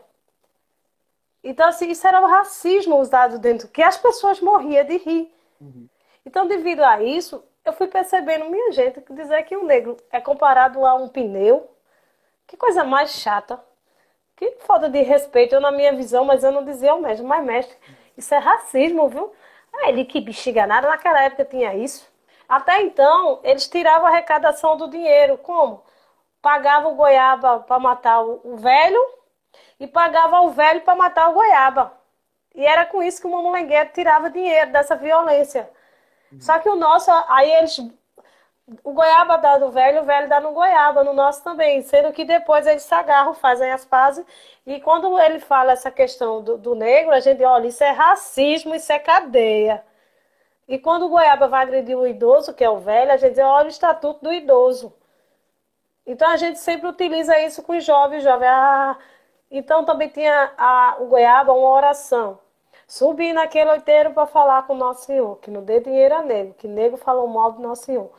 Então, assim, isso era o racismo usado dentro, que as pessoas morriam de rir. Uhum. Então, devido a isso, eu fui percebendo, minha gente, que dizer que um negro é comparado a um pneu, que coisa mais chata. Que falta de respeito, eu na minha visão, mas eu não dizia ao mestre, mas mestre, isso é racismo, viu? Ah, ele que bexiga nada, naquela época tinha isso. Até então, eles tiravam a arrecadação do dinheiro. Como? Pagavam o goiaba para matar o velho e pagava o velho para matar o goiaba. E era com isso que o mamulengueiro tirava dinheiro dessa violência. Só que o nosso, aí eles. O goiaba dá no velho, o velho dá no goiaba, no nosso também. Sendo que depois eles se agarram, fazem as pazes. E quando ele fala essa questão do, do negro, a gente olha, isso é racismo, isso é cadeia. E quando o goiaba vai agredir o idoso, que é o velho, a gente diz, olha o estatuto do idoso. Então a gente sempre utiliza isso com os jovens, jovens. Ah, então também tinha a, o goiaba uma oração. Subi naquele oiteiro para falar com o Nosso Senhor, que não dê dinheiro a nego, que nego falou mal do Nosso Senhor.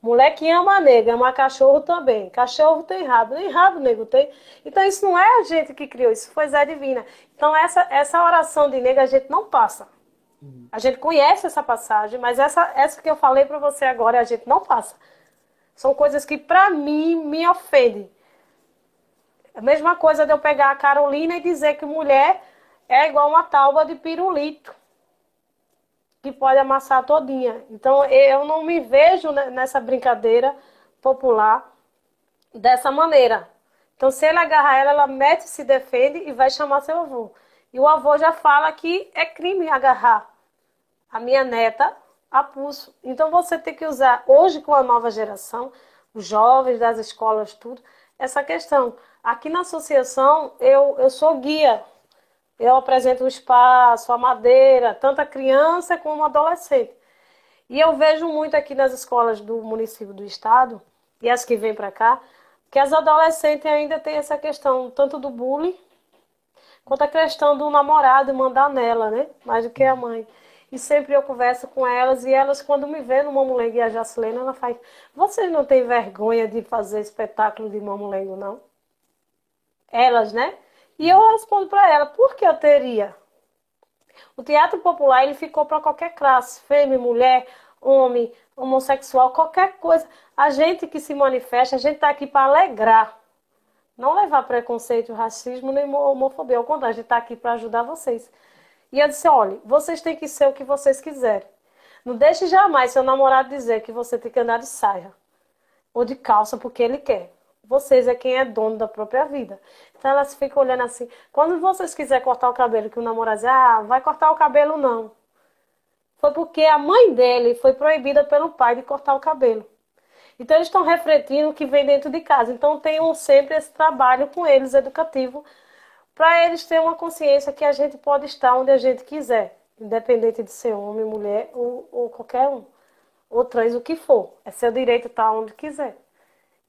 Mulher que ama nego, ama cachorro também. Cachorro tem rabo, nem rabo nego tem. Então isso não é a gente que criou, isso foi Zé Divina. Então essa, essa oração de nego a gente não passa. A gente conhece essa passagem, mas essa, essa que eu falei para você agora a gente não passa. São coisas que para mim me ofendem. A mesma coisa de eu pegar a Carolina e dizer que mulher é igual uma tábua de pirulito que pode amassar todinha. Então eu não me vejo nessa brincadeira popular dessa maneira. Então se ele agarrar ela, ela mete, se defende e vai chamar seu avô. E o avô já fala que é crime agarrar a minha neta a pulso. Então você tem que usar hoje com a nova geração, os jovens das escolas, tudo, essa questão. Aqui na associação eu, eu sou guia eu apresento o espaço, a madeira, tanto a criança como adolescente. E eu vejo muito aqui nas escolas do município do estado, e as que vêm para cá, que as adolescentes ainda têm essa questão, tanto do bullying, quanto a questão do namorado mandar nela, né? Mais do que a mãe. E sempre eu converso com elas, e elas, quando me vêem no Mamulengo e a Jacilena, ela faz: Vocês não têm vergonha de fazer espetáculo de Mamulengo, não? Elas, né? E eu respondo para ela, por que eu teria? O teatro popular ele ficou para qualquer classe, fêmea, mulher, homem, homossexual, qualquer coisa. A gente que se manifesta, a gente está aqui para alegrar. Não levar preconceito, racismo nem homofobia. Ao contrário, a gente está aqui para ajudar vocês. E eu disse: olha, vocês têm que ser o que vocês quiserem. Não deixe jamais seu namorado dizer que você tem que andar de saia ou de calça porque ele quer. Vocês é quem é dono da própria vida. Então elas ficam olhando assim. Quando vocês quiserem cortar o cabelo, que o namorado diz, ah, vai cortar o cabelo não. Foi porque a mãe dele foi proibida pelo pai de cortar o cabelo. Então eles estão refletindo o que vem dentro de casa. Então tenham sempre esse trabalho com eles educativo para eles terem uma consciência que a gente pode estar onde a gente quiser, independente de ser homem, mulher ou, ou qualquer um, ou trans, o que for. É seu direito estar onde quiser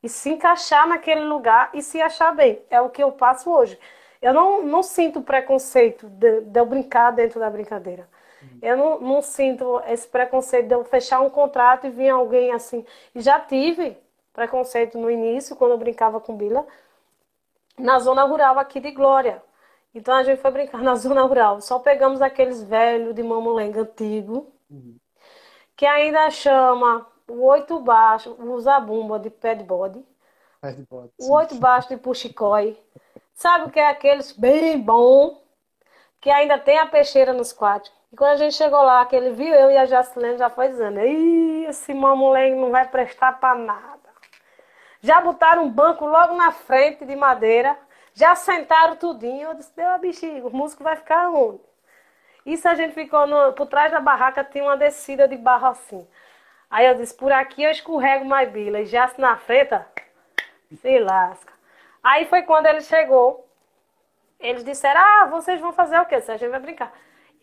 e se encaixar naquele lugar e se achar bem. É o que eu passo hoje. Eu não, não sinto preconceito de, de eu brincar dentro da brincadeira. Eu não, não, sinto esse preconceito de eu fechar um contrato e vir alguém assim. E já tive preconceito no início, quando eu brincava com Bila, na zona rural aqui de Glória. Então a gente foi brincar na [LAUGHS] zona rural. Só pegamos aqueles velhos de mamulenga antigo, uhum. que ainda chama o oito baixo, o zabumba de pé de bode, o oito baixo de puxicói. Sabe o que é aqueles bem bom, que ainda tem a peixeira nos quatro. E quando a gente chegou lá, que ele viu eu e a Jacilene, já foi dizendo, Ih, esse mamulengo não vai prestar para nada. Já botaram um banco logo na frente de madeira, já sentaram tudinho. Eu disse, deu a bexiga, o músico vai ficar onde? Isso a gente ficou no, por trás da barraca, tinha uma descida de barro assim. Aí eu disse, por aqui eu escorrego mais bila. E já na freta, se lasca. Aí foi quando ele chegou. Eles disseram, ah, vocês vão fazer o quê? A gente vai brincar.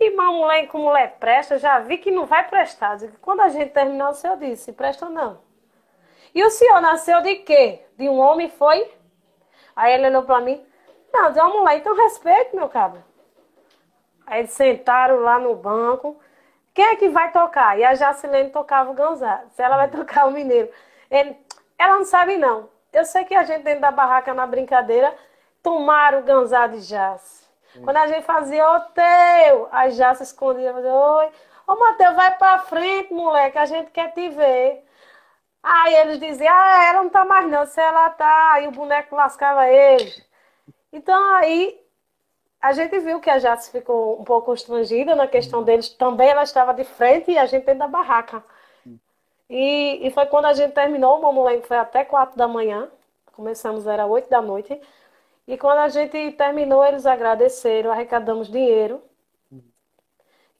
E mulher com presta, já vi que não vai prestar. Quando a gente terminou, o senhor disse, presta ou não. E o senhor nasceu de quê? De um homem, foi? Aí ele olhou para mim, não, de uma mulher, então respeito, meu cabra. Aí eles sentaram lá no banco. Quem é que vai tocar? E a Jacilene tocava o Gonzaga. Se ela vai tocar o Mineiro. Ele, ela não sabe, não. Eu sei que a gente dentro da barraca, na brincadeira, tomaram o Gonzaga de Jace. Quando a gente fazia, ô teu, aí já se escondia, fazia, oi. Ô Mateus, vai pra frente, moleque, a gente quer te ver. Aí eles diziam, ah, ela não tá mais não, se ela tá, aí o boneco lascava eles. Então aí a gente viu que a Jace ficou um pouco constrangida na questão deles. Também ela estava de frente e a gente dentro da barraca. E, e foi quando a gente terminou, o mamulengo foi até quatro da manhã. Começamos, era oito da noite. E quando a gente terminou, eles agradeceram, arrecadamos dinheiro.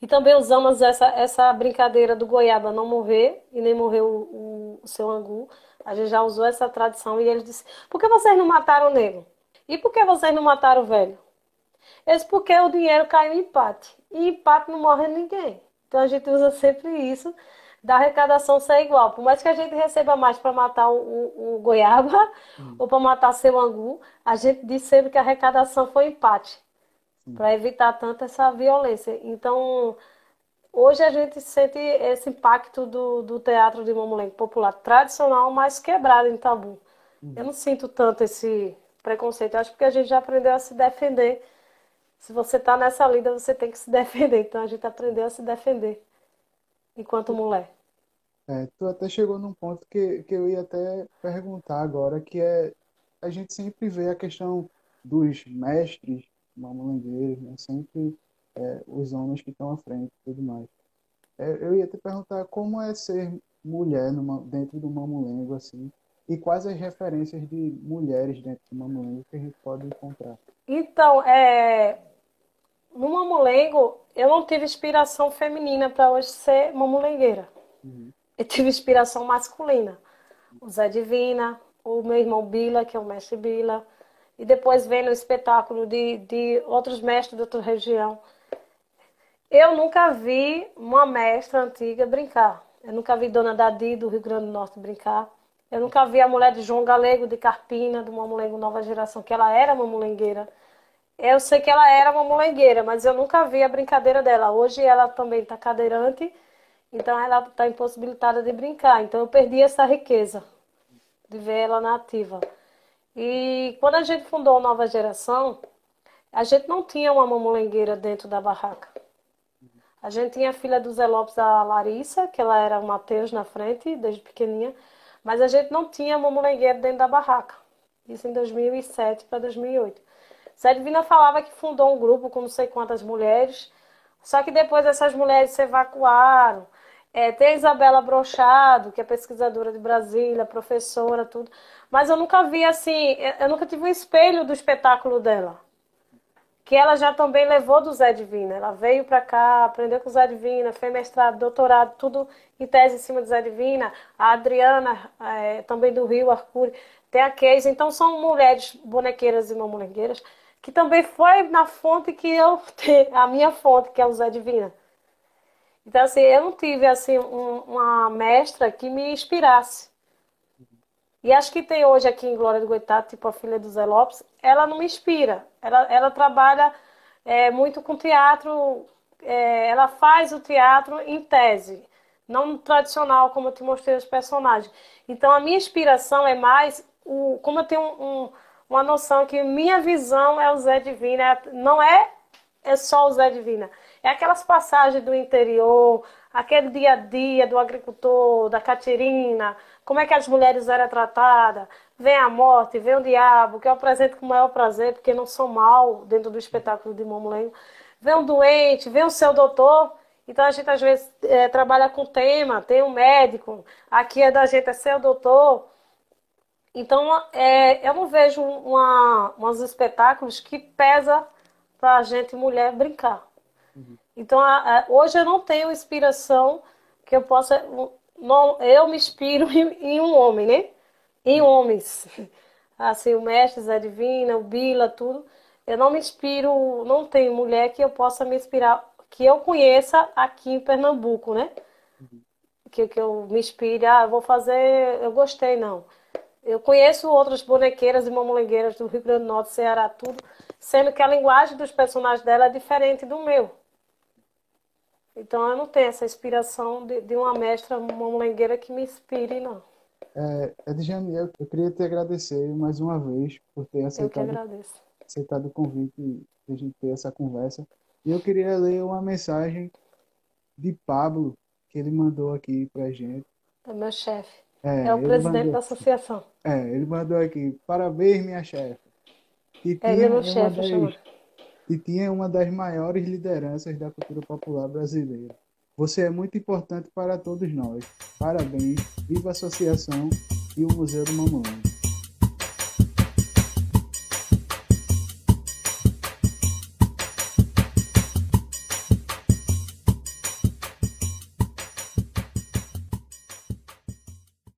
E também usamos essa, essa brincadeira do goiaba não morrer e nem morrer o, o, seu angu. A gente já usou essa tradição e eles disseram: por que vocês não mataram o negro? E por que vocês não mataram o velho? Eles, porque o dinheiro caiu em empate. E empate não morre ninguém. Então a gente usa sempre isso da arrecadação ser igual. Por mais que a gente receba mais para matar o, o, o goiaba hum. ou para matar seu angu, a gente diz sempre que a arrecadação foi empate. Para evitar tanta essa violência. Então, hoje a gente sente esse impacto do, do teatro de mamulengo popular tradicional, mas quebrado em tabu. Hum. Eu não sinto tanto esse preconceito. Eu acho que a gente já aprendeu a se defender. Se você está nessa lida, você tem que se [LAUGHS] defender. Então a gente aprendeu a se defender enquanto mulher. É, tu até chegou num ponto que, que eu ia até perguntar agora, que é a gente sempre vê a questão dos mestres mamulengueiros, né? sempre é, os homens que estão à frente e tudo mais. É, eu ia te perguntar como é ser mulher numa, dentro do mamulengo, assim, e quais as referências de mulheres dentro do mamulengo que a gente pode encontrar. Então, é, no mamulengo, eu não tive inspiração feminina para hoje ser mamulengueira. Uhum. Eu tive inspiração masculina. O Zé Divina, o meu irmão Bila, que é o mestre Bila, e depois vendo o espetáculo de, de outros mestres de outra região. Eu nunca vi uma mestra antiga brincar. Eu nunca vi Dona Dadi do Rio Grande do Norte brincar. Eu nunca vi a mulher de João Galego de Carpina, do Mamulengo Nova Geração, que ela era uma mulengueira. Eu sei que ela era uma mulengueira, mas eu nunca vi a brincadeira dela. Hoje ela também está cadeirante, então ela está impossibilitada de brincar. Então eu perdi essa riqueza de ver ela na ativa. E quando a gente fundou a Nova Geração, a gente não tinha uma mamulengueira dentro da barraca. A gente tinha a filha do Zé Lopes, a Larissa, que ela era o Matheus na frente, desde pequenininha, mas a gente não tinha mamulengueira dentro da barraca. Isso em 2007 para 2008. Zé Divina falava que fundou um grupo com não sei quantas mulheres, só que depois essas mulheres se evacuaram. É, tem a Isabela Brochado, que é pesquisadora de Brasília, professora, tudo. Mas eu nunca vi assim, eu nunca tive um espelho do espetáculo dela. Que ela já também levou do Zé Divina. Ela veio para cá, aprendeu com o Zé Divina, fez mestrado, doutorado, tudo em tese em cima do Zé Divina. A Adriana, é, também do Rio, Arcuri, tem a Keis. Então são mulheres bonequeiras e mamulengueiras que também foi na fonte que eu [LAUGHS] tenho, a minha fonte, que é o Zé Divina. Então, assim, eu não tive, assim, um, uma mestra que me inspirasse. E acho que tem hoje aqui em Glória do Goitá, tipo a filha do Zé Lopes, ela não me inspira. Ela, ela trabalha é, muito com teatro, é, ela faz o teatro em tese, não tradicional, como eu te mostrei os personagens. Então, a minha inspiração é mais, o, como eu tenho um, um uma noção que minha visão é o Zé Divina, é, não é, é só o Zé Divina. É aquelas passagens do interior, aquele dia a dia do agricultor, da Catirina, como é que as mulheres eram tratadas. Vem a morte, vem o diabo, que eu apresento com o maior prazer, porque não sou mal dentro do espetáculo de Mamulengo. Vem um doente, vem o seu doutor. Então a gente às vezes é, trabalha com tema, tem um médico, aqui é da gente é seu doutor. Então, é, eu não vejo uma, uns espetáculos que pesa para a gente, mulher, brincar. Uhum. Então, a, a, hoje eu não tenho inspiração que eu possa... Não, eu me inspiro [LAUGHS] em, em um homem, né? Em uhum. homens. [LAUGHS] Assim, o Mestre, Zé Divina, o Bila, tudo. Eu não me inspiro, não tenho mulher que eu possa me inspirar, que eu conheça aqui em Pernambuco, né? Uhum. Que, que eu me inspire, ah, vou fazer, eu gostei, não. Eu conheço outras bonequeiras e mamulengueiras do Rio Grande do Norte, Ceará, tudo, sendo que a linguagem dos personagens dela é diferente do meu. Então eu não tenho essa inspiração de, de uma mestra mamulengueira que me inspire, não. É, Edjane, eu, eu queria te agradecer mais uma vez por ter aceitado aceitado o convite de a gente ter essa conversa. E eu queria ler uma mensagem de Pablo que ele mandou aqui pra gente. É meu chefe. É, é o presidente mandou, da associação. É, ele mandou aqui, parabéns, minha chefe. É, é meu chefe, das, E tinha uma das maiores lideranças da cultura popular brasileira. Você é muito importante para todos nós. Parabéns, viva a associação e o Museu do Mamãe.